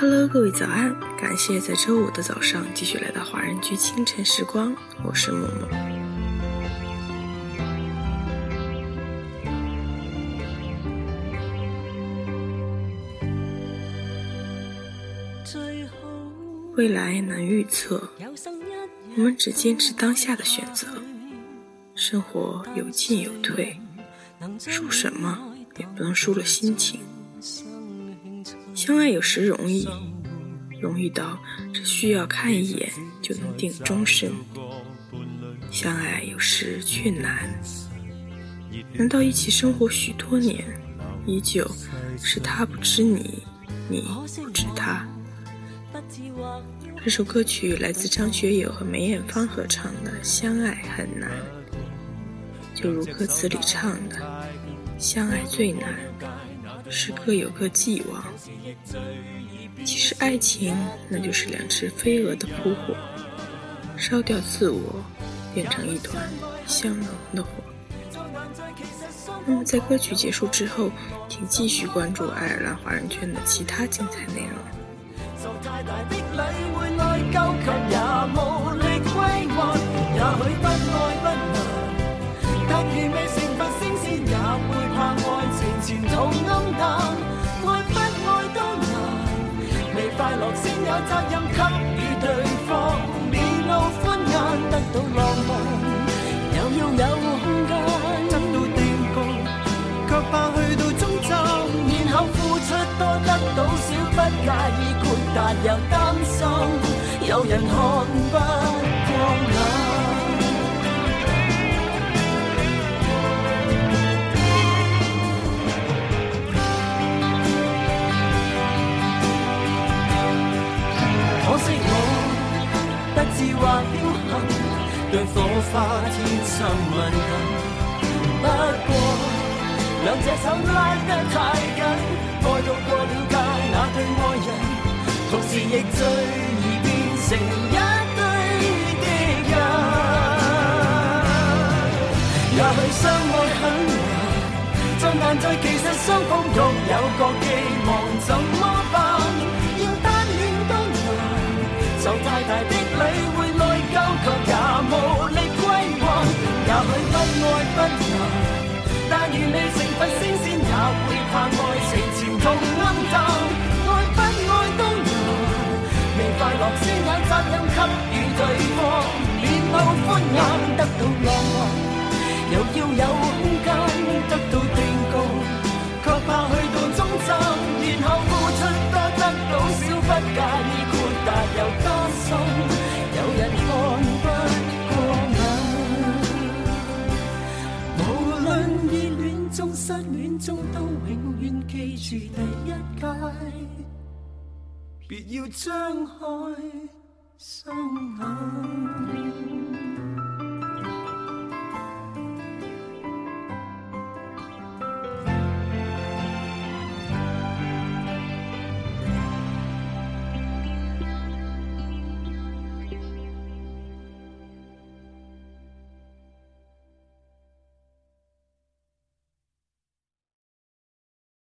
Hello，各位早安！感谢在周五的早上继续来到华人居清晨时光，我是木木。未来难预测，我们只坚持当下的选择。生活有进有退，输什么也不能输了心情。相爱有时容易，容易到只需要看一眼就能定终身；相爱有时却难，难道一起生活许多年，依旧是他不知你，你不知他？这首歌曲来自张学友和梅艳芳合唱的《相爱很难》，就如歌词里唱的：“相爱最难。”是各有各寄望。其实爱情那就是两只飞蛾的扑火，烧掉自我，变成一团香浓的火。那么在歌曲结束之后，请继续关注爱尔兰华人圈的其他精彩内容。责任给予对方，面露欢颜，得到浪漫，又要有空间，得到定局，却怕去到终站，然后付出多得到少，不介意豁达又担心，有人看或侥幸，对火花天生敏感。不过，两只手拉得太紧，爱到过了界，那对爱人，同时亦最易变成一堆敌人。也许相爱很难，再难在，其实双方各有各寄望，怎么办？要单恋都难，受太大的却也无力归还，也许不爱不能，但。如未成佛升仙，也会怕爱情前途暗淡。爱不爱都难，未快乐先有责任给予对方。面露欢颜得到浪漫，又要有空间得到定局，却怕去失恋中都永远记住第一街别要张开双眼